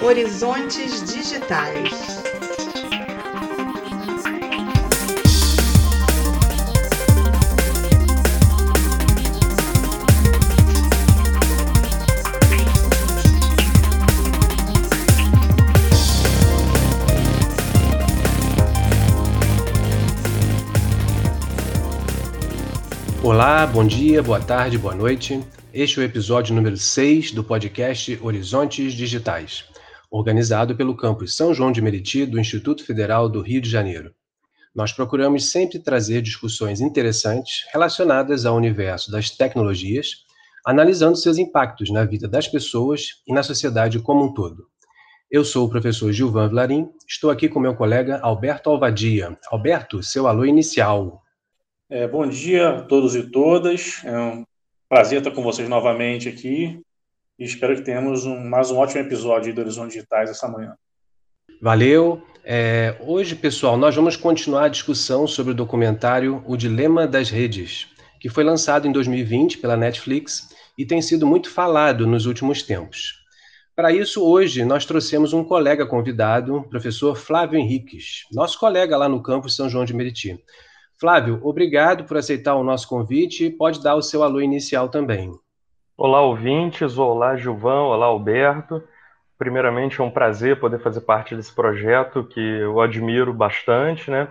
Horizontes Digitais. Olá, bom dia, boa tarde, boa noite. Este é o episódio número 6 do podcast Horizontes Digitais, organizado pelo campus São João de Meriti do Instituto Federal do Rio de Janeiro. Nós procuramos sempre trazer discussões interessantes relacionadas ao universo das tecnologias, analisando seus impactos na vida das pessoas e na sociedade como um todo. Eu sou o professor Gilvan Vilarim, estou aqui com meu colega Alberto Alvadia. Alberto, seu alô inicial. É, bom dia a todos e todas. É um prazer estar com vocês novamente aqui e espero que tenhamos um, mais um ótimo episódio do Horizonte Digitais essa manhã. Valeu. É, hoje, pessoal, nós vamos continuar a discussão sobre o documentário O Dilema das Redes, que foi lançado em 2020 pela Netflix e tem sido muito falado nos últimos tempos. Para isso, hoje, nós trouxemos um colega convidado, professor Flávio Henriques, nosso colega lá no campus São João de Meriti. Flávio, obrigado por aceitar o nosso convite e pode dar o seu alô inicial também. Olá, ouvintes. Olá, Gilvão. Olá, Alberto. Primeiramente, é um prazer poder fazer parte desse projeto que eu admiro bastante, né?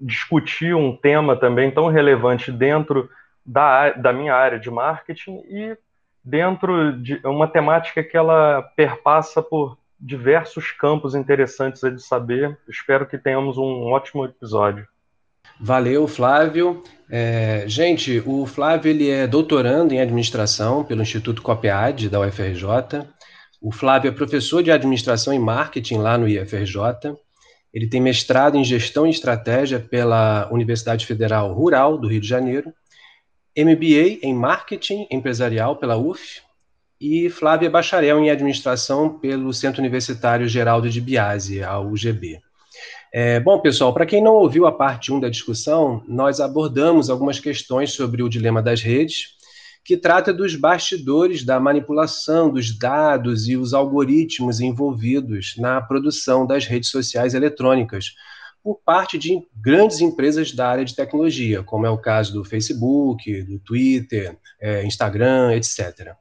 Discutir um tema também tão relevante dentro da, da minha área de marketing e dentro de uma temática que ela perpassa por diversos campos interessantes de saber. Espero que tenhamos um ótimo episódio. Valeu, Flávio. É, gente, o Flávio ele é doutorando em administração pelo Instituto COPEAD da UFRJ. O Flávio é professor de administração e marketing lá no IFRJ. Ele tem mestrado em gestão e estratégia pela Universidade Federal Rural do Rio de Janeiro, MBA em marketing empresarial pela UF e Flávio é bacharel em administração pelo Centro Universitário Geraldo de Biase, a UGB. É, bom, pessoal, para quem não ouviu a parte 1 da discussão, nós abordamos algumas questões sobre o dilema das redes, que trata dos bastidores da manipulação dos dados e os algoritmos envolvidos na produção das redes sociais eletrônicas por parte de grandes empresas da área de tecnologia, como é o caso do Facebook, do Twitter, é, Instagram, etc.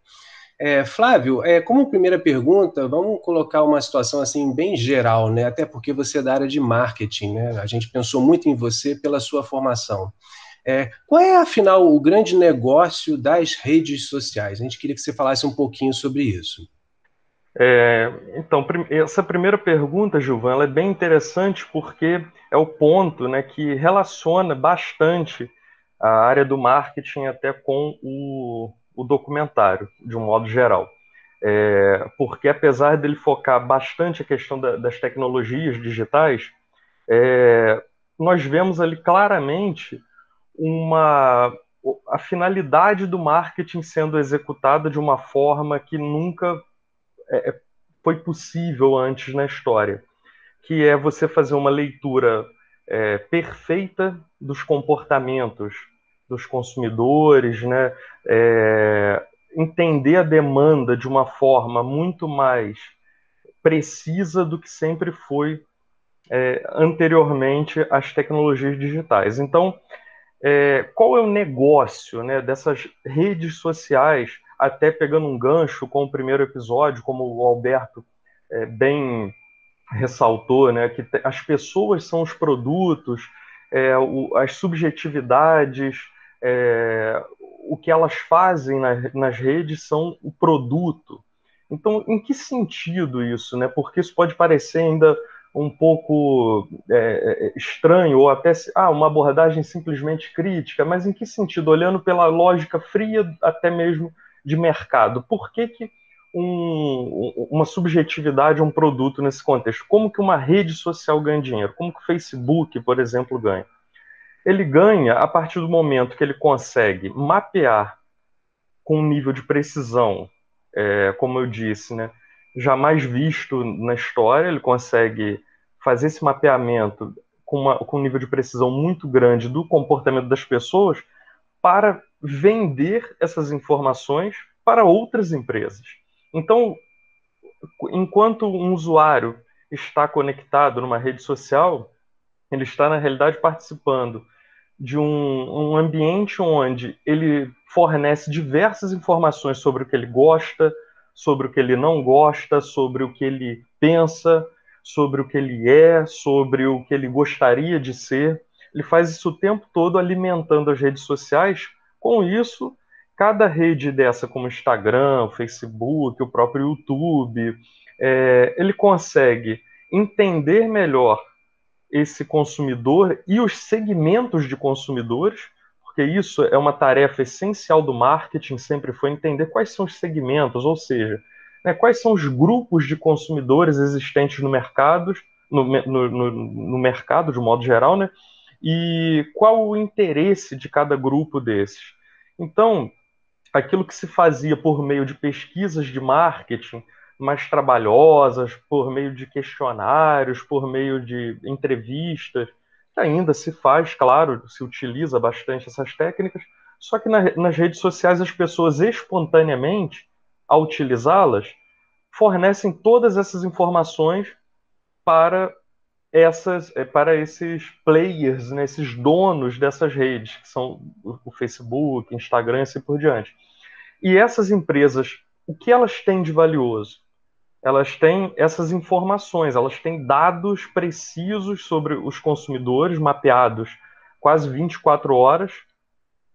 É, Flávio, é, como primeira pergunta, vamos colocar uma situação assim bem geral, né? Até porque você é da área de marketing, né? A gente pensou muito em você pela sua formação. É, qual é, afinal, o grande negócio das redes sociais? A gente queria que você falasse um pouquinho sobre isso. É, então, essa primeira pergunta, Gilvan, é bem interessante porque é o ponto né, que relaciona bastante a área do marketing até com o, o documentário, de um modo geral. É, porque apesar dele focar bastante a questão da, das tecnologias digitais, é, nós vemos ali claramente uma a finalidade do marketing sendo executada de uma forma que nunca é, é foi possível antes na história, que é você fazer uma leitura é, perfeita dos comportamentos dos consumidores, né? É, entender a demanda de uma forma muito mais precisa do que sempre foi é, anteriormente às tecnologias digitais. Então, é, qual é o negócio né, dessas redes sociais, até pegando um gancho com o primeiro episódio, como o Alberto é, bem ressaltou, né, que as pessoas são os produtos, é, o, as subjetividades, é, o que elas fazem na, nas redes são o produto. Então, em que sentido isso? Né? Porque isso pode parecer ainda um pouco é, é, estranho, ou até ah, uma abordagem simplesmente crítica, mas em que sentido? Olhando pela lógica fria, até mesmo de mercado. Por que, que um, uma subjetividade é um produto nesse contexto? Como que uma rede social ganha dinheiro? Como que o Facebook, por exemplo, ganha? Ele ganha a partir do momento que ele consegue mapear com um nível de precisão, é, como eu disse, né, jamais visto na história, ele consegue fazer esse mapeamento com, uma, com um nível de precisão muito grande do comportamento das pessoas para vender essas informações para outras empresas. Então, enquanto um usuário está conectado numa rede social, ele está, na realidade, participando de um, um ambiente onde ele fornece diversas informações sobre o que ele gosta, sobre o que ele não gosta, sobre o que ele pensa, sobre o que ele é, sobre o que ele gostaria de ser. Ele faz isso o tempo todo alimentando as redes sociais. Com isso, cada rede dessa, como Instagram, Facebook, o próprio YouTube, é, ele consegue entender melhor esse consumidor e os segmentos de consumidores, porque isso é uma tarefa essencial do marketing, sempre foi entender quais são os segmentos, ou seja, né, quais são os grupos de consumidores existentes no mercado, no, no, no, no mercado de modo geral, né, e qual o interesse de cada grupo desses. Então, aquilo que se fazia por meio de pesquisas de marketing, mais trabalhosas, por meio de questionários, por meio de entrevistas, que ainda se faz, claro, se utiliza bastante essas técnicas, só que na, nas redes sociais as pessoas espontaneamente, ao utilizá-las, fornecem todas essas informações para essas é, para esses players, né, esses donos dessas redes, que são o Facebook, Instagram e assim por diante. E essas empresas, o que elas têm de valioso? Elas têm essas informações, elas têm dados precisos sobre os consumidores, mapeados quase 24 horas.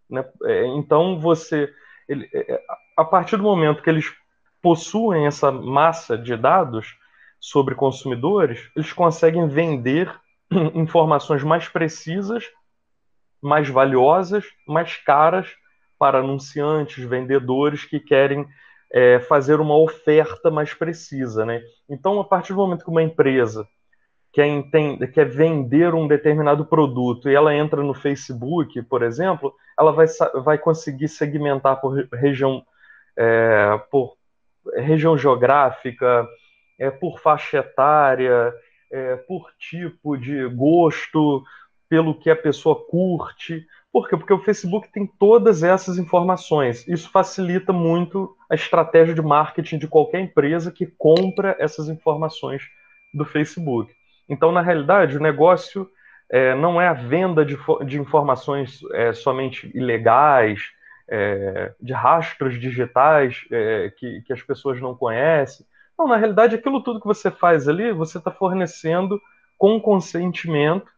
Né? É, então, você, ele, é, a partir do momento que eles possuem essa massa de dados sobre consumidores, eles conseguem vender informações mais precisas, mais valiosas, mais caras para anunciantes, vendedores que querem é, fazer uma oferta mais precisa, né? Então, a partir do momento que uma empresa quer, entende, quer vender um determinado produto e ela entra no Facebook, por exemplo, ela vai, vai conseguir segmentar por região, é, por região geográfica, é, por faixa etária, é, por tipo de gosto, pelo que a pessoa curte. Por quê? Porque o Facebook tem todas essas informações. Isso facilita muito a estratégia de marketing de qualquer empresa que compra essas informações do Facebook. Então, na realidade, o negócio é, não é a venda de, de informações é, somente ilegais, é, de rastros digitais é, que, que as pessoas não conhecem. Não, na realidade, aquilo tudo que você faz ali, você está fornecendo com consentimento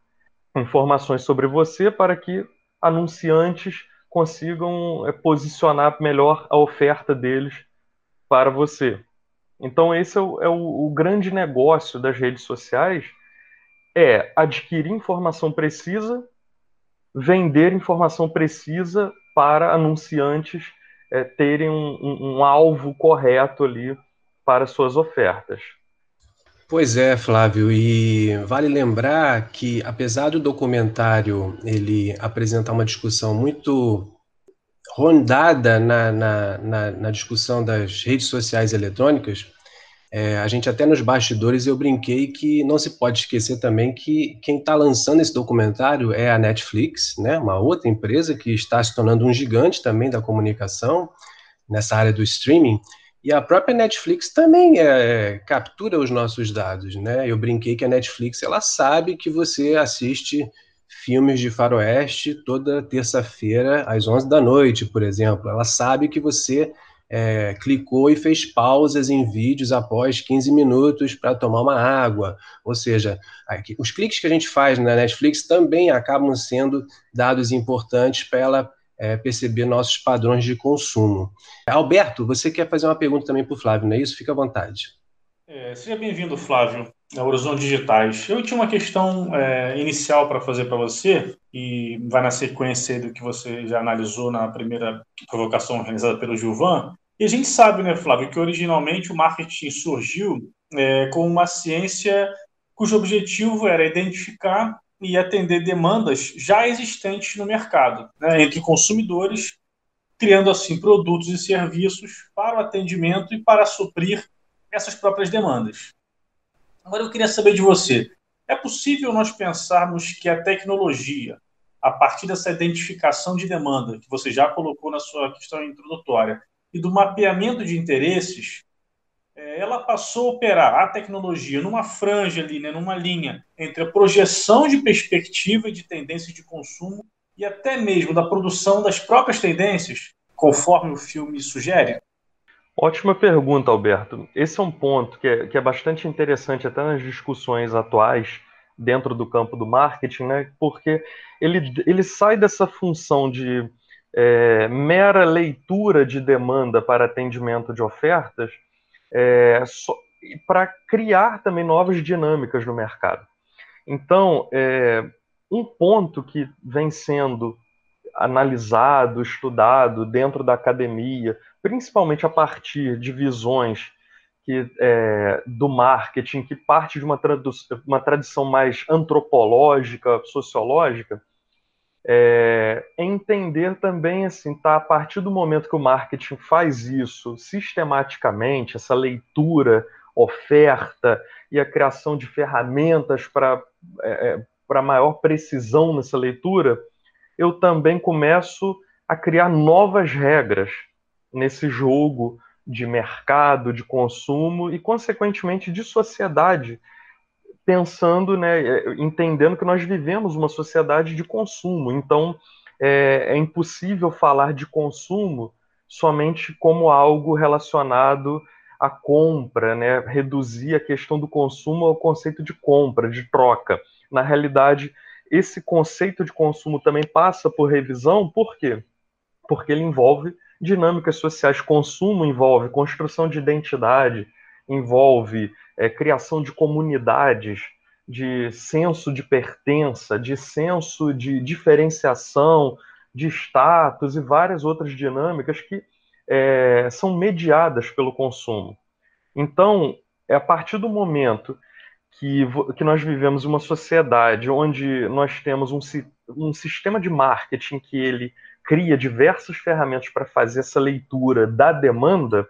informações sobre você para que anunciantes consigam é, posicionar melhor a oferta deles para você. Então esse é o, é o, o grande negócio das redes sociais, é adquirir informação precisa, vender informação precisa para anunciantes é, terem um, um, um alvo correto ali para suas ofertas. Pois é, Flávio, e vale lembrar que apesar do documentário ele apresentar uma discussão muito rondada na, na, na, na discussão das redes sociais eletrônicas, é, a gente até nos bastidores eu brinquei que não se pode esquecer também que quem está lançando esse documentário é a Netflix, né, uma outra empresa que está se tornando um gigante também da comunicação nessa área do streaming, e a própria Netflix também é, captura os nossos dados, né? Eu brinquei que a Netflix ela sabe que você assiste filmes de faroeste toda terça-feira às 11 da noite, por exemplo. Ela sabe que você é, clicou e fez pausas em vídeos após 15 minutos para tomar uma água. Ou seja, os cliques que a gente faz na Netflix também acabam sendo dados importantes para ela é, perceber nossos padrões de consumo. Alberto, você quer fazer uma pergunta também para o Flávio, não é isso? Fica à vontade. É, seja bem-vindo, Flávio, ao Horizonte Digitais. Eu tinha uma questão é, inicial para fazer para você, e vai na sequência do que você já analisou na primeira provocação realizada pelo Gilvan. E a gente sabe, né, Flávio, que originalmente o marketing surgiu é, como uma ciência cujo objetivo era identificar e atender demandas já existentes no mercado, né, entre consumidores, criando assim produtos e serviços para o atendimento e para suprir essas próprias demandas. Agora eu queria saber de você: é possível nós pensarmos que a tecnologia, a partir dessa identificação de demanda que você já colocou na sua questão introdutória e do mapeamento de interesses, ela passou a operar a tecnologia numa franja ali, né, numa linha entre a projeção de perspectiva de tendências de consumo e até mesmo da produção das próprias tendências, conforme o filme sugere? Ótima pergunta, Alberto. Esse é um ponto que é, que é bastante interessante até nas discussões atuais dentro do campo do marketing, né? Porque ele, ele sai dessa função de é, mera leitura de demanda para atendimento de ofertas é, para criar também novas dinâmicas no mercado. Então, é, um ponto que vem sendo analisado, estudado dentro da academia, principalmente a partir de visões que, é, do marketing, que parte de uma, uma tradição mais antropológica, sociológica, é, entender também assim, tá, a partir do momento que o marketing faz isso sistematicamente, essa leitura, oferta e a criação de ferramentas para é, é maior precisão nessa leitura, eu também começo a criar novas regras nesse jogo de mercado, de consumo e, consequentemente, de sociedade, pensando, né, é, entendendo que nós vivemos uma sociedade de consumo. Então, é, é impossível falar de consumo somente como algo relacionado à compra, né? reduzir a questão do consumo ao conceito de compra, de troca. Na realidade, esse conceito de consumo também passa por revisão, por quê? Porque ele envolve dinâmicas sociais. Consumo envolve construção de identidade, envolve é, criação de comunidades, de senso de pertença, de senso de diferenciação, de status e várias outras dinâmicas que é, são mediadas pelo consumo. Então, é a partir do momento que, que nós vivemos uma sociedade onde nós temos um, um sistema de marketing que ele cria diversas ferramentas para fazer essa leitura da demanda,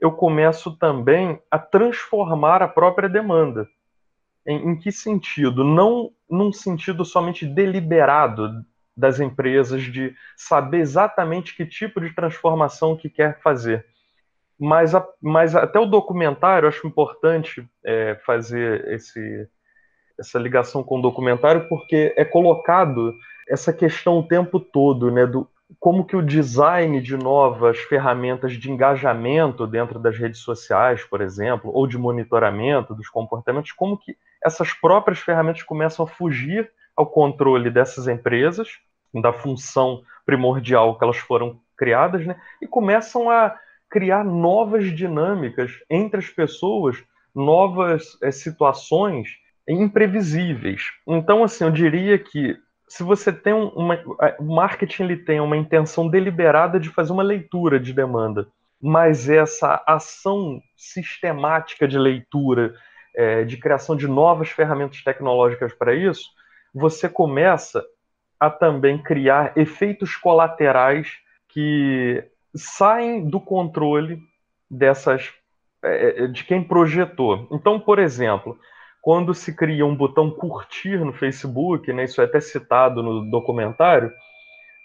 eu começo também a transformar a própria demanda. Em, em que sentido? Não num sentido somente deliberado das empresas de saber exatamente que tipo de transformação que quer fazer. Mas, a, mas até o documentário, acho importante é, fazer esse, essa ligação com o documentário, porque é colocado essa questão o tempo todo, né, do como que o design de novas ferramentas de engajamento dentro das redes sociais, por exemplo, ou de monitoramento dos comportamentos, como que essas próprias ferramentas começam a fugir ao controle dessas empresas, da função primordial que elas foram criadas, né, e começam a criar novas dinâmicas entre as pessoas, novas é, situações imprevisíveis. Então, assim, eu diria que se você tem uma. O marketing ele tem uma intenção deliberada de fazer uma leitura de demanda, mas essa ação sistemática de leitura, é, de criação de novas ferramentas tecnológicas para isso, você começa a também criar efeitos colaterais que saem do controle dessas é, é de quem projetou. Então, por exemplo, quando se cria um botão curtir no Facebook, né, isso é até citado no documentário,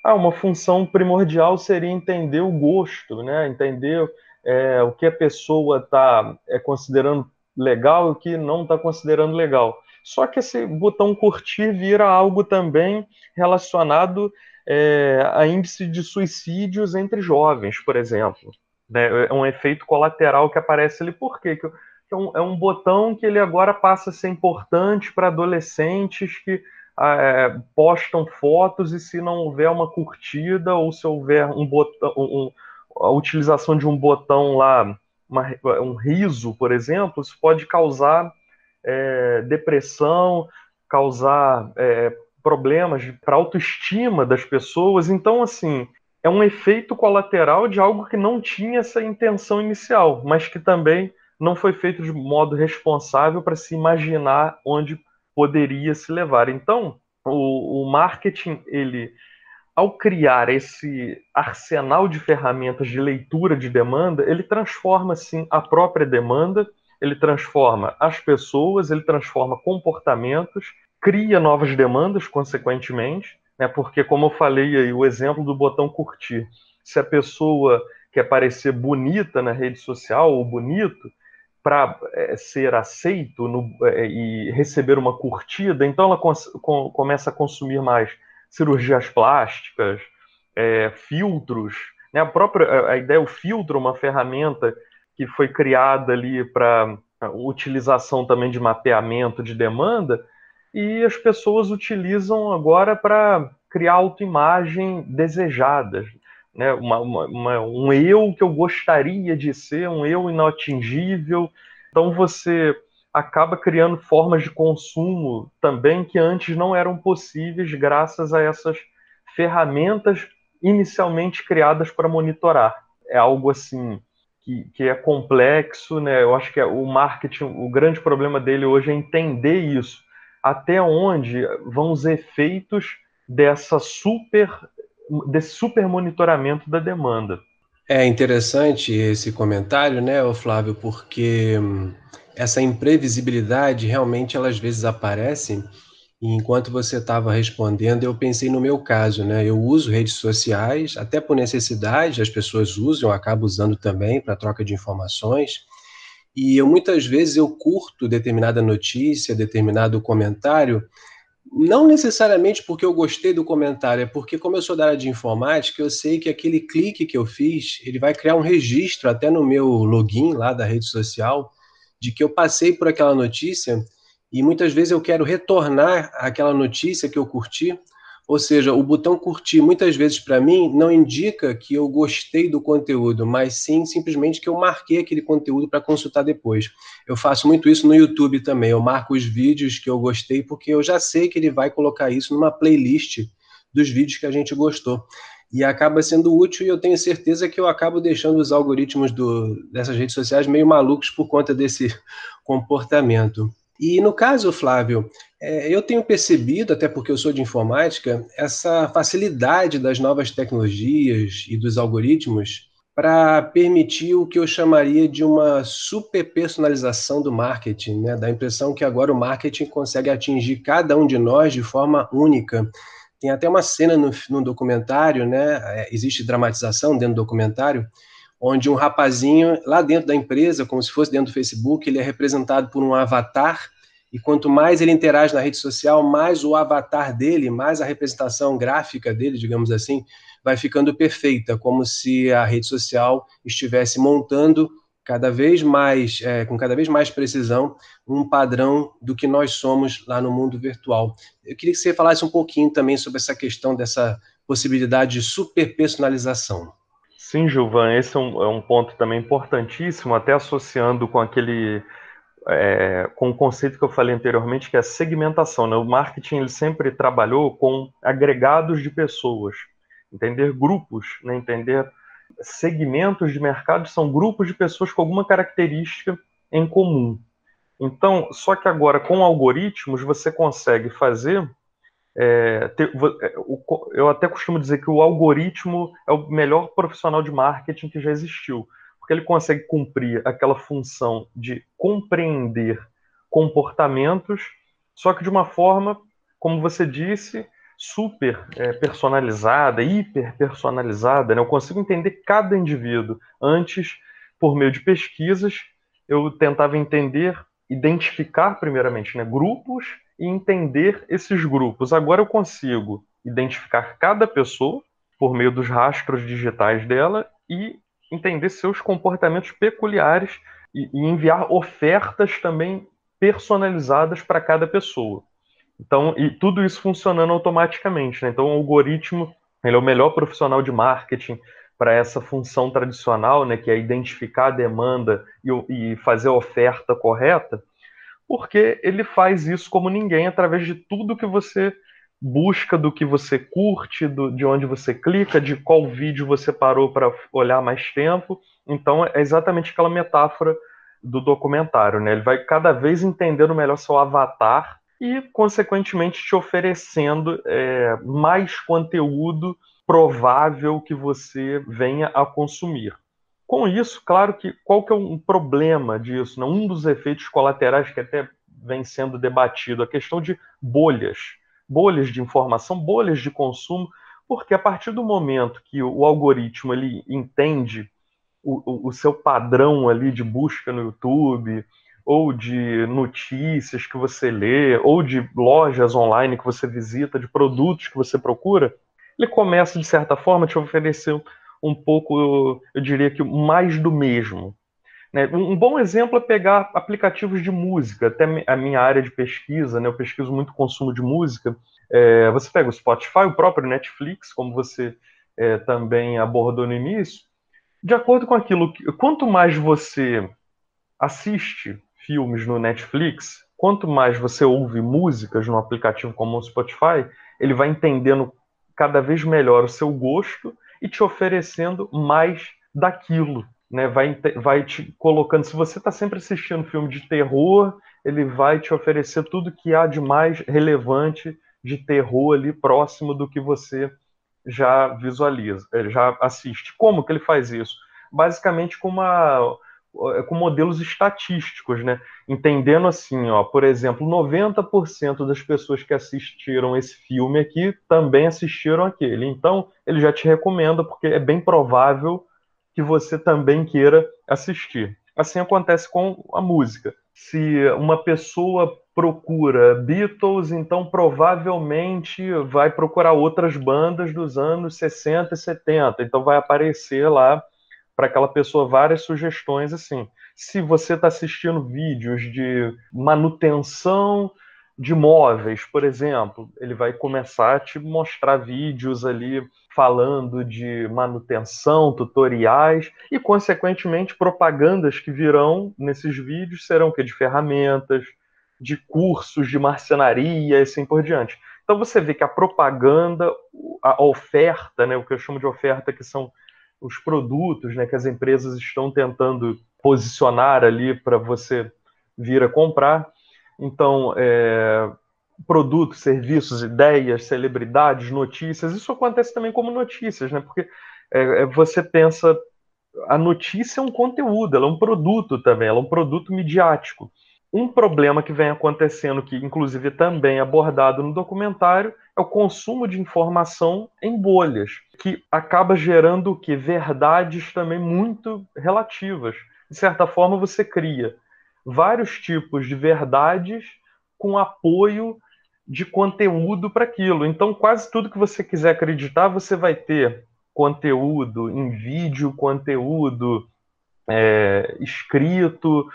ah, uma função primordial seria entender o gosto, né, entender é, o que a pessoa está é, considerando legal e o que não está considerando legal. Só que esse botão curtir vira algo também relacionado é, a índice de suicídios entre jovens, por exemplo. Né? É um efeito colateral que aparece ali. Por quê? Que é um, é um botão que ele agora passa a ser importante para adolescentes que ah, é, postam fotos e se não houver uma curtida ou se houver um botão, um, a utilização de um botão lá, uma, um riso, por exemplo, isso pode causar é, depressão, causar é, problemas para autoestima das pessoas. Então, assim, é um efeito colateral de algo que não tinha essa intenção inicial, mas que também não foi feito de modo responsável para se imaginar onde poderia se levar. Então, o, o marketing, ele, ao criar esse arsenal de ferramentas de leitura de demanda, ele transforma, sim, a própria demanda, ele transforma as pessoas, ele transforma comportamentos, cria novas demandas, consequentemente, né, porque, como eu falei aí, o exemplo do botão curtir, se a pessoa quer parecer bonita na rede social ou bonito para é, ser aceito no, é, e receber uma curtida, então ela com, começa a consumir mais cirurgias plásticas, é, filtros. Né? A própria a ideia, o filtro, uma ferramenta que foi criada ali para utilização também de mapeamento de demanda, e as pessoas utilizam agora para criar autoimagem desejadas, né? Uma, uma, uma, um eu que eu gostaria de ser, um eu inatingível. Então você acaba criando formas de consumo também que antes não eram possíveis graças a essas ferramentas inicialmente criadas para monitorar. É algo assim que, que é complexo, né? Eu acho que é o marketing, o grande problema dele hoje é entender isso, até onde vão os efeitos dessa super desse super monitoramento da demanda. É interessante esse comentário, né, Flávio, porque hum, essa imprevisibilidade realmente ela às vezes aparece e enquanto você estava respondendo, eu pensei no meu caso, né? Eu uso redes sociais, até por necessidade, as pessoas usam, eu acabo usando também para troca de informações. E eu muitas vezes eu curto determinada notícia, determinado comentário, não necessariamente porque eu gostei do comentário, é porque como eu sou da área de informática, eu sei que aquele clique que eu fiz, ele vai criar um registro até no meu login lá da rede social de que eu passei por aquela notícia e muitas vezes eu quero retornar aquela notícia que eu curti. Ou seja, o botão curtir muitas vezes para mim não indica que eu gostei do conteúdo, mas sim simplesmente que eu marquei aquele conteúdo para consultar depois. Eu faço muito isso no YouTube também. Eu marco os vídeos que eu gostei porque eu já sei que ele vai colocar isso numa playlist dos vídeos que a gente gostou. E acaba sendo útil e eu tenho certeza que eu acabo deixando os algoritmos do, dessas redes sociais meio malucos por conta desse comportamento. E no caso, Flávio, é, eu tenho percebido, até porque eu sou de informática, essa facilidade das novas tecnologias e dos algoritmos para permitir o que eu chamaria de uma super personalização do marketing, né? Dá a impressão que agora o marketing consegue atingir cada um de nós de forma única. Tem até uma cena no, no documentário, né? É, existe dramatização dentro do documentário, onde um rapazinho lá dentro da empresa, como se fosse dentro do Facebook, ele é representado por um avatar, e quanto mais ele interage na rede social, mais o avatar dele, mais a representação gráfica dele, digamos assim, vai ficando perfeita, como se a rede social estivesse montando cada vez mais, é, com cada vez mais precisão, um padrão do que nós somos lá no mundo virtual. Eu queria que você falasse um pouquinho também sobre essa questão dessa possibilidade de super personalização. Sim, Gilvan, esse é um, é um ponto também importantíssimo, até associando com aquele é, com o conceito que eu falei anteriormente, que é a segmentação. Né? O marketing ele sempre trabalhou com agregados de pessoas, entender grupos, né? entender segmentos de mercado são grupos de pessoas com alguma característica em comum. Então, só que agora com algoritmos você consegue fazer é, ter, é, eu até costumo dizer que o algoritmo é o melhor profissional de marketing que já existiu, porque ele consegue cumprir aquela função de compreender comportamentos, só que de uma forma, como você disse, super é, personalizada, hiper personalizada. Né? Eu consigo entender cada indivíduo. Antes, por meio de pesquisas, eu tentava entender, identificar primeiramente né, grupos e entender esses grupos. Agora eu consigo identificar cada pessoa por meio dos rastros digitais dela e entender seus comportamentos peculiares e, e enviar ofertas também personalizadas para cada pessoa. Então, e tudo isso funcionando automaticamente. Né? Então, o algoritmo ele é o melhor profissional de marketing para essa função tradicional, né, que é identificar a demanda e, e fazer a oferta correta porque ele faz isso como ninguém através de tudo que você busca, do que você curte, do, de onde você clica, de qual vídeo você parou para olhar mais tempo. Então é exatamente aquela metáfora do documentário, né? Ele vai cada vez entendendo melhor seu avatar e, consequentemente, te oferecendo é, mais conteúdo provável que você venha a consumir. Com isso, claro que qual que é um problema disso? Né? Um dos efeitos colaterais que até vem sendo debatido, a questão de bolhas, bolhas de informação, bolhas de consumo, porque a partir do momento que o algoritmo ele entende o, o seu padrão ali de busca no YouTube, ou de notícias que você lê, ou de lojas online que você visita, de produtos que você procura, ele começa, de certa forma, a te oferecer um pouco, eu diria que mais do mesmo. Né? Um bom exemplo é pegar aplicativos de música, até a minha área de pesquisa, né? eu pesquiso muito consumo de música. É, você pega o Spotify, o próprio Netflix, como você é, também abordou no início, de acordo com aquilo que. Quanto mais você assiste filmes no Netflix, quanto mais você ouve músicas no aplicativo como o Spotify, ele vai entendendo cada vez melhor o seu gosto e te oferecendo mais daquilo. Né? Vai, vai te colocando. Se você está sempre assistindo filme de terror, ele vai te oferecer tudo que há de mais relevante de terror ali próximo do que você já visualiza, eh, já assiste. Como que ele faz isso? Basicamente com uma eh, com modelos estatísticos, né? Entendendo assim, ó, por exemplo, 90% das pessoas que assistiram esse filme aqui também assistiram aquele. Então, ele já te recomenda porque é bem provável que você também queira assistir. Assim acontece com a música. Se uma pessoa procura Beatles, então provavelmente vai procurar outras bandas dos anos 60 e 70. Então vai aparecer lá para aquela pessoa várias sugestões assim. Se você está assistindo vídeos de manutenção de móveis, por exemplo, ele vai começar a te mostrar vídeos ali falando de manutenção, tutoriais e, consequentemente, propagandas que virão nesses vídeos serão que de ferramentas, de cursos de marcenaria e assim por diante. Então você vê que a propaganda, a oferta, né, o que eu chamo de oferta, que são os produtos né, que as empresas estão tentando posicionar ali para você vir a comprar. Então, é, produtos, serviços, ideias, celebridades, notícias, isso acontece também como notícias, né? Porque é, é você pensa, a notícia é um conteúdo, ela é um produto também, ela é um produto midiático. Um problema que vem acontecendo, que inclusive também é abordado no documentário, é o consumo de informação em bolhas, que acaba gerando que? Verdades também muito relativas. De certa forma, você cria vários tipos de verdades com apoio de conteúdo para aquilo. Então, quase tudo que você quiser acreditar, você vai ter conteúdo em vídeo, conteúdo é, escrito,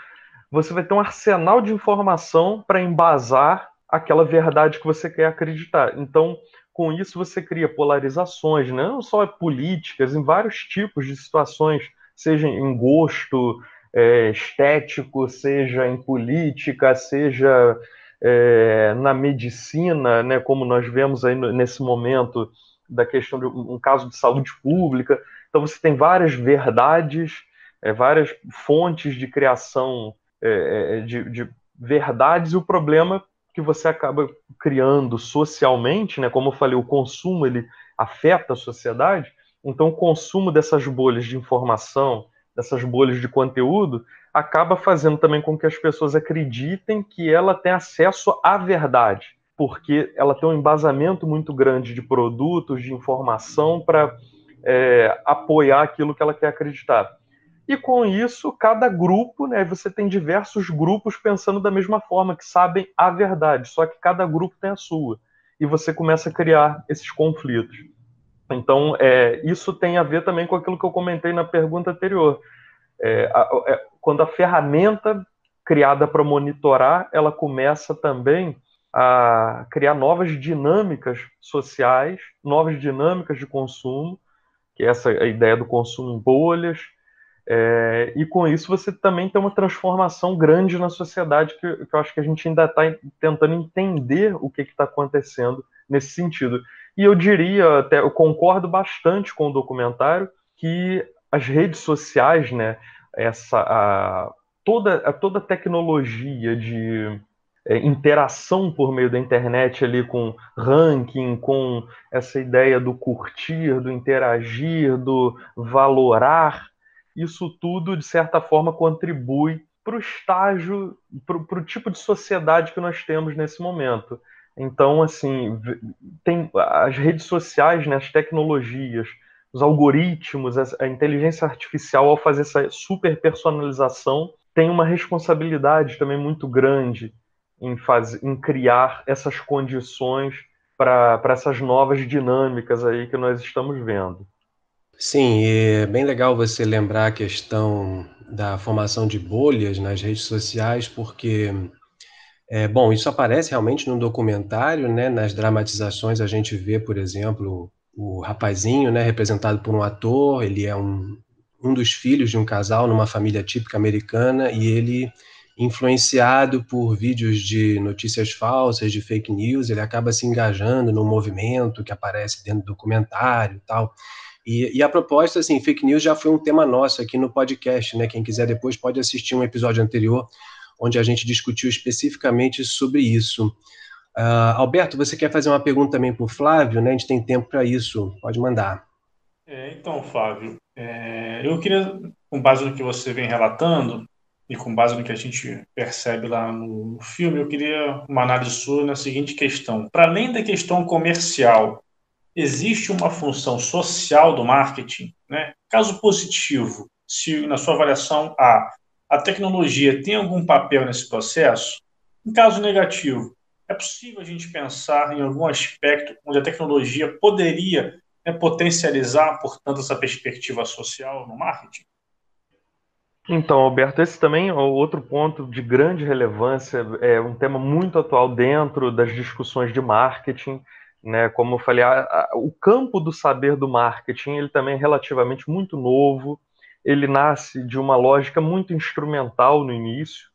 você vai ter um arsenal de informação para embasar aquela verdade que você quer acreditar. Então, com isso, você cria polarizações, né? não só políticas, em vários tipos de situações, seja em gosto é, estético, seja em política, seja é, na medicina, né? como nós vemos aí nesse momento da questão de um caso de saúde pública. Então, você tem várias verdades, é, várias fontes de criação é, é, de, de, verdades e o problema que você acaba criando socialmente, né? Como eu falei, o consumo ele afeta a sociedade. Então, o consumo dessas bolhas de informação, dessas bolhas de conteúdo, acaba fazendo também com que as pessoas acreditem que ela tem acesso à verdade, porque ela tem um embasamento muito grande de produtos, de informação para é, apoiar aquilo que ela quer acreditar. E com isso, cada grupo, né, você tem diversos grupos pensando da mesma forma, que sabem a verdade, só que cada grupo tem a sua. E você começa a criar esses conflitos. Então, é, isso tem a ver também com aquilo que eu comentei na pergunta anterior. É, a, é, quando a ferramenta criada para monitorar, ela começa também a criar novas dinâmicas sociais, novas dinâmicas de consumo, que é essa a ideia do consumo em bolhas, é, e com isso você também tem uma transformação grande na sociedade que, que eu acho que a gente ainda está tentando entender o que está acontecendo nesse sentido. E eu diria, até eu concordo bastante com o documentário, que as redes sociais, né, essa, a, toda, a, toda a tecnologia de é, interação por meio da internet ali com ranking, com essa ideia do curtir, do interagir, do valorar, isso tudo, de certa forma, contribui para o estágio, para o tipo de sociedade que nós temos nesse momento. Então, assim, tem as redes sociais, né, as tecnologias, os algoritmos, a, inteligência artificial, ao fazer essa super personalização, tem uma responsabilidade também muito grande em, em criar essas condições para essas novas dinâmicas aí que nós estamos vendo. Sim, é bem legal você lembrar a questão da formação de bolhas nas redes sociais, porque, é, bom, isso aparece realmente no documentário, né? Nas dramatizações a gente vê, por exemplo, o rapazinho, né, representado por um ator, ele é um, um dos filhos de um casal numa família típica americana e ele influenciado por vídeos de notícias falsas, de fake news, ele acaba se engajando no movimento que aparece dentro do documentário e tal. E, e, a proposta, assim, fake news já foi um tema nosso aqui no podcast, né? Quem quiser depois pode assistir um episódio anterior, onde a gente discutiu especificamente sobre isso. Uh, Alberto, você quer fazer uma pergunta também para o Flávio, né? A gente tem tempo para isso, pode mandar. É, então, Flávio, é, eu queria, com base no que você vem relatando, e com base no que a gente percebe lá no filme, eu queria uma análise sua na seguinte questão. Para além da questão comercial, existe uma função social do marketing? Né? Caso positivo, se na sua avaliação a, a tecnologia tem algum papel nesse processo? Em caso negativo, é possível a gente pensar em algum aspecto onde a tecnologia poderia né, potencializar, portanto, essa perspectiva social no marketing? Então, Alberto, esse também é outro ponto de grande relevância, é um tema muito atual dentro das discussões de marketing. Né? Como eu falei, a, a, o campo do saber do marketing ele também é relativamente muito novo. Ele nasce de uma lógica muito instrumental no início.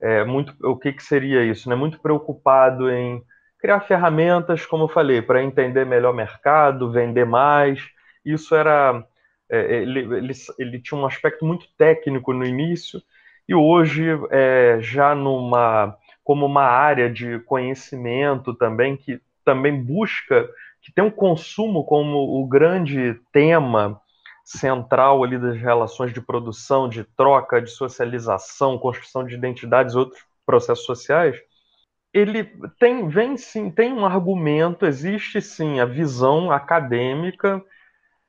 É, muito, o que, que seria isso? Né? Muito preocupado em criar ferramentas, como eu falei, para entender melhor o mercado, vender mais. Isso era é, ele, ele, ele, tinha um aspecto muito técnico no início e hoje é, já numa como uma área de conhecimento também que também busca que tem um consumo como o grande tema central ali das relações de produção, de troca, de socialização, construção de identidades, outros processos sociais, ele tem, vem sim, tem um argumento, existe sim a visão acadêmica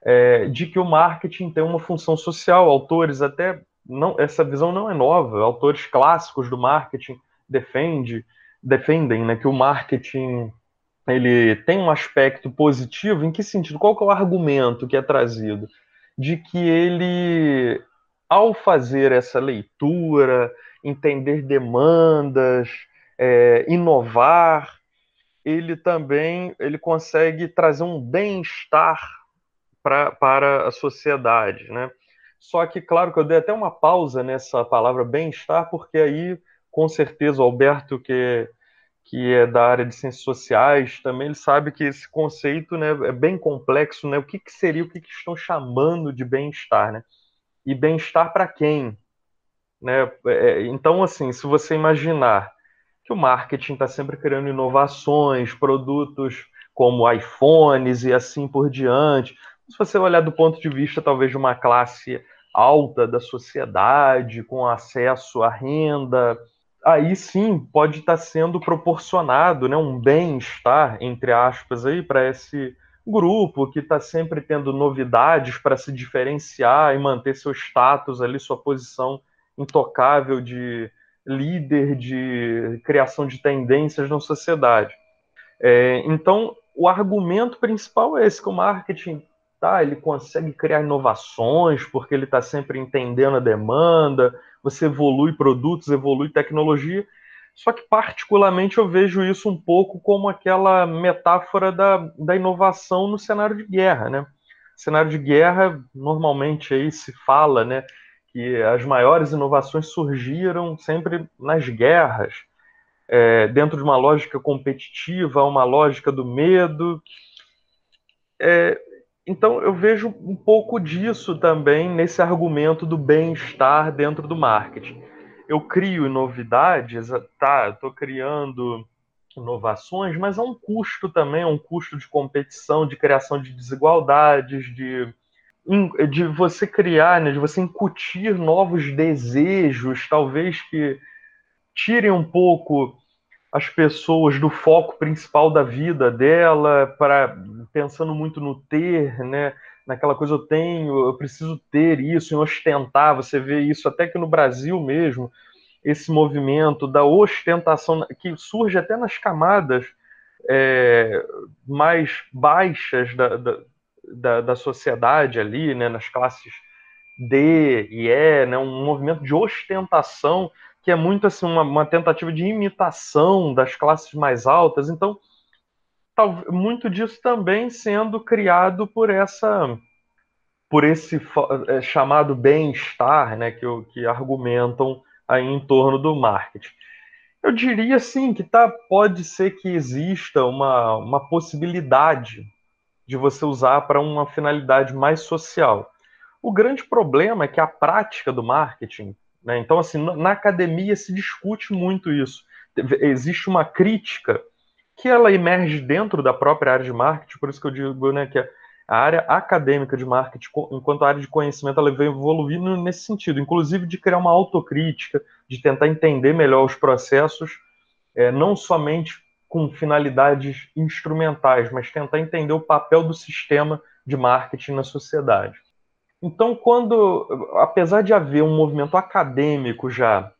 é, de que o marketing tem uma função social. Autores até não, essa visão não é nova. Autores clássicos do marketing defende, defendem né, que o marketing ele tem um aspecto positivo. Em que sentido? Qual que é o argumento que é trazido? De que ele, ao fazer essa leitura, entender demandas, é, inovar, ele também ele consegue trazer um bem-estar para a sociedade, né? Só que, claro, que eu dei até uma pausa nessa palavra bem-estar, porque aí, com certeza, o Alberto, que, que é da área de ciências sociais, também ele sabe que esse conceito né, é bem complexo, né? O que, que seria, o que, que estão chamando de bem-estar, né? E bem-estar para quem? Né? É, então, assim, se você imaginar que o marketing está sempre criando inovações, produtos como iPhones e assim por diante, se você olhar do ponto de vista, talvez, de uma classe alta da sociedade, com acesso à renda, aí sim pode estar sendo proporcionado né, um bem-estar, entre aspas, aí, para esse grupo que está sempre tendo novidades para se diferenciar e manter seu status ali, sua posição intocável de líder de criação de tendências na sociedade. É, então, o argumento principal é esse, que o marketing tá? Ele consegue criar inovações porque ele está sempre entendendo a demanda. Você evolui produtos, evolui tecnologia. Só que, particularmente, eu vejo isso um pouco como aquela metáfora da, da inovação no cenário de guerra, né? cenário de guerra, normalmente aí se fala, né, que as maiores inovações surgiram sempre nas guerras, é, dentro de uma lógica competitiva, uma lógica do medo. É, então eu vejo um pouco disso também nesse argumento do bem-estar dentro do marketing. Eu crio novidades, tá? Estou criando inovações, mas há um custo também, um custo de competição, de criação de desigualdades, de, de você criar, né, de você incutir novos desejos, talvez que tirem um pouco as pessoas do foco principal da vida dela, para pensando muito no ter, né, naquela coisa eu tenho, eu preciso ter isso, em ostentar. Você vê isso até que no Brasil mesmo, esse movimento da ostentação que surge até nas camadas é, mais baixas da, da, da, da, sociedade ali, né, nas classes D e E, né, um movimento de ostentação que é muito assim uma, uma tentativa de imitação das classes mais altas. Então, tal, muito disso também sendo criado por essa por esse é, chamado bem-estar, né, que, que argumentam aí em torno do marketing. Eu diria sim que tá, pode ser que exista uma, uma possibilidade de você usar para uma finalidade mais social. O grande problema é que a prática do marketing, né, então assim, na academia se discute muito isso. Existe uma crítica que ela emerge dentro da própria área de marketing, por isso que eu digo né, que a área acadêmica de marketing, enquanto área de conhecimento, ela vem evoluindo nesse sentido, inclusive de criar uma autocrítica, de tentar entender melhor os processos, é, não somente com finalidades instrumentais, mas tentar entender o papel do sistema de marketing na sociedade. Então, quando, apesar de haver um movimento acadêmico já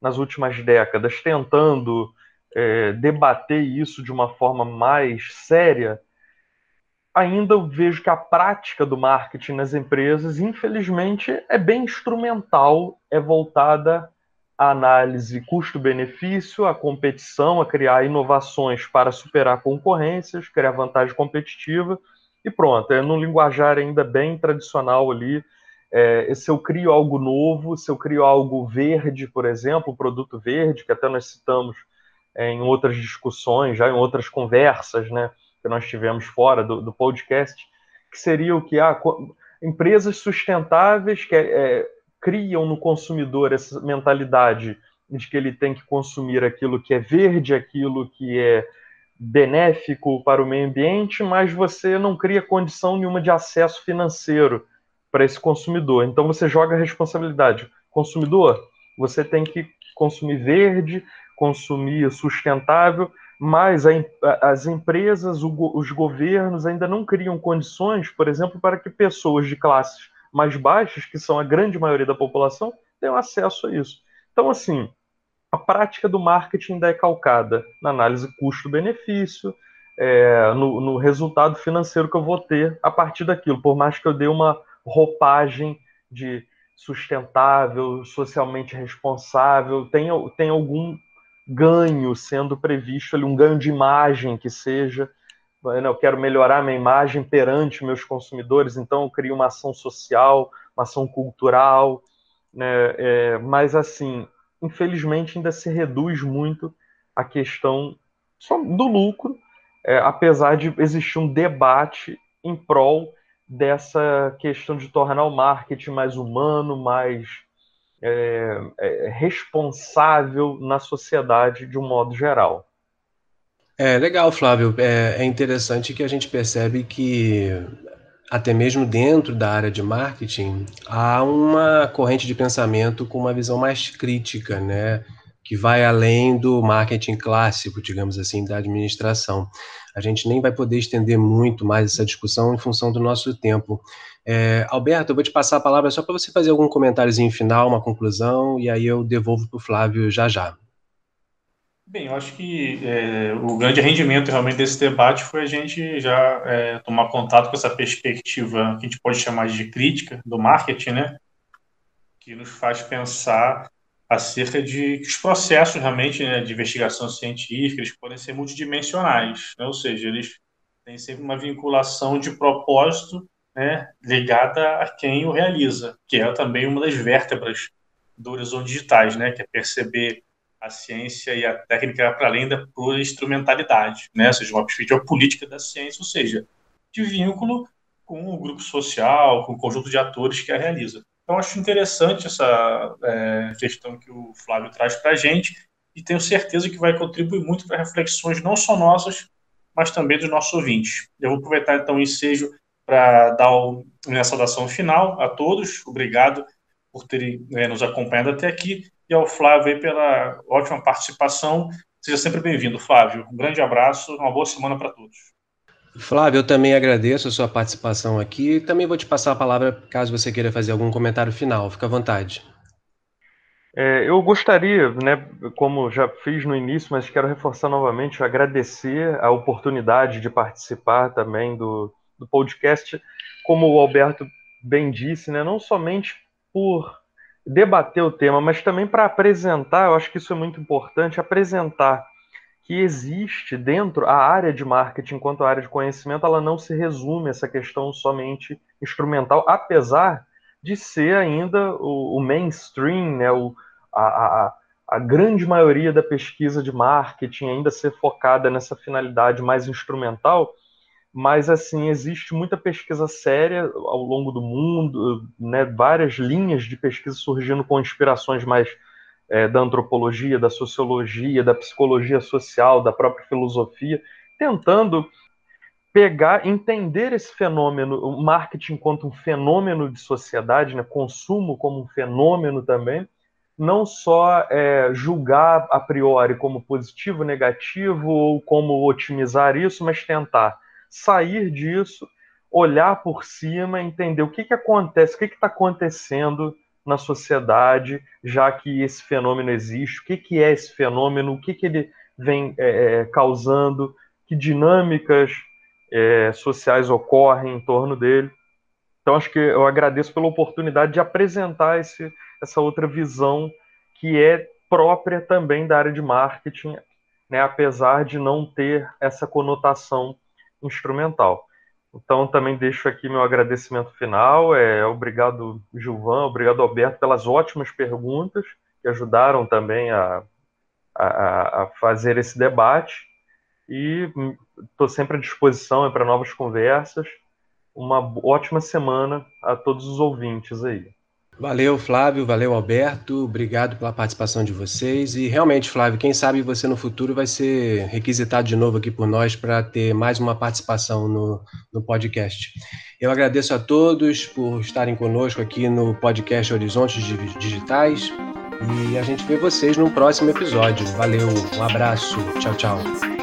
nas últimas décadas tentando é, debater isso de uma forma mais séria, ainda vejo que a prática do marketing nas empresas, infelizmente, é bem instrumental, é voltada à análise custo-benefício, à competição, a criar inovações para superar concorrências, criar vantagem competitiva e pronto. É num linguajar ainda bem tradicional ali. É, se eu crio algo novo, se eu crio algo verde, por exemplo, produto verde, que até nós citamos é, em outras discussões, já em outras conversas, né, que nós tivemos fora do, do podcast, que seria o que ah, empresas sustentáveis que é, criam no consumidor essa mentalidade de que ele tem que consumir aquilo que é verde, aquilo que é benéfico para o meio ambiente, mas você não cria condição nenhuma de acesso financeiro para esse consumidor. Então você joga a responsabilidade. Consumidor, você tem que consumir verde, consumir sustentável, mas as empresas, os governos ainda não criam condições, por exemplo, para que pessoas de classes mais baixas, que são a grande maioria da população, tenham acesso a isso. Então, assim, a prática do marketing é calcada na análise custo-benefício, é, no, no, resultado financeiro que eu vou ter a partir daquilo, por mais que eu dê uma roupagem de sustentável, socialmente responsável, tem, tem algum ganho sendo previsto ali, um ganho de imagem que seja. Né, eu quero melhorar minha imagem perante meus consumidores, então eu crio uma ação social, uma ação cultural, né? É, mas assim, infelizmente ainda se reduz muito a questão do lucro, é, apesar de existir um debate em prol dessa questão de tornar o marketing mais humano, mais é, é, responsável na sociedade de um modo geral. É legal, Flávio. É, é interessante que a gente percebe que até mesmo dentro da área de marketing há uma corrente de pensamento com uma visão mais crítica, né? que vai além do marketing clássico, digamos assim, da administração. A gente nem vai poder estender muito mais essa discussão em função do nosso tempo. É, Alberto, eu vou te passar a palavra só para você fazer algum comentáriozinho final, uma conclusão, e aí eu devolvo para o Flávio já já. Bem, eu acho que é, o grande rendimento realmente desse debate foi a gente já é, tomar contato com essa perspectiva que a gente pode chamar de crítica do marketing, né? Que nos faz pensar acerca de que os processos realmente né, de investigação científica eles podem ser multidimensionais, né? ou seja, eles têm sempre uma vinculação de propósito né, ligada a quem o realiza, que é também uma das vértebras do horizonte digitais, né, que é perceber a ciência e a técnica para além da pura instrumentalidade, né, ou seja, uma perspectiva política da ciência, ou seja, de vínculo com o grupo social, com o conjunto de atores que a realiza. Então, acho interessante essa é, questão que o Flávio traz para a gente e tenho certeza que vai contribuir muito para reflexões não só nossas, mas também dos nossos ouvintes. Eu vou aproveitar então o ensejo para dar o, minha saudação final a todos. Obrigado por terem é, nos acompanhado até aqui e ao Flávio pela ótima participação. Seja sempre bem-vindo, Flávio. Um grande abraço, uma boa semana para todos. Flávio, eu também agradeço a sua participação aqui. Também vou te passar a palavra caso você queira fazer algum comentário final. Fica à vontade. É, eu gostaria, né, como já fiz no início, mas quero reforçar novamente, agradecer a oportunidade de participar também do, do podcast. Como o Alberto bem disse, né, não somente por debater o tema, mas também para apresentar, eu acho que isso é muito importante, apresentar que existe dentro a área de marketing, enquanto área de conhecimento, ela não se resume a essa questão somente instrumental, apesar de ser ainda o, o mainstream, né, o, a, a, a grande maioria da pesquisa de marketing ainda ser focada nessa finalidade mais instrumental, mas assim existe muita pesquisa séria ao longo do mundo, né, várias linhas de pesquisa surgindo com inspirações mais é, da antropologia, da sociologia, da psicologia social, da própria filosofia, tentando pegar, entender esse fenômeno, o marketing enquanto um fenômeno de sociedade, né, consumo como um fenômeno também, não só é, julgar a priori como positivo, negativo ou como otimizar isso, mas tentar sair disso, olhar por cima, entender o que, que acontece, o que está acontecendo na sociedade, já que esse fenômeno existe, o que, que é esse fenômeno, o que, que ele vem é, é causando, que dinâmicas é, sociais ocorrem em torno dele. Então, acho que eu agradeço pela oportunidade de apresentar esse, essa outra visão que é própria também da área de marketing, né, apesar de não ter essa conotação instrumental. Então, também deixo aqui meu agradecimento final. É, obrigado, Gilvan, obrigado, Alberto, pelas ótimas perguntas que ajudaram também a, a, a fazer esse debate. E estou sempre à disposição para novas conversas. Uma ótima semana a todos os ouvintes aí. Valeu, Flávio, valeu, Alberto, obrigado pela participação de vocês. E realmente, Flávio, quem sabe você no futuro vai ser requisitado de novo aqui por nós para ter mais uma participação no, no podcast. Eu agradeço a todos por estarem conosco aqui no podcast Horizontes Digitais e a gente vê vocês no próximo episódio. Valeu, um abraço, tchau, tchau.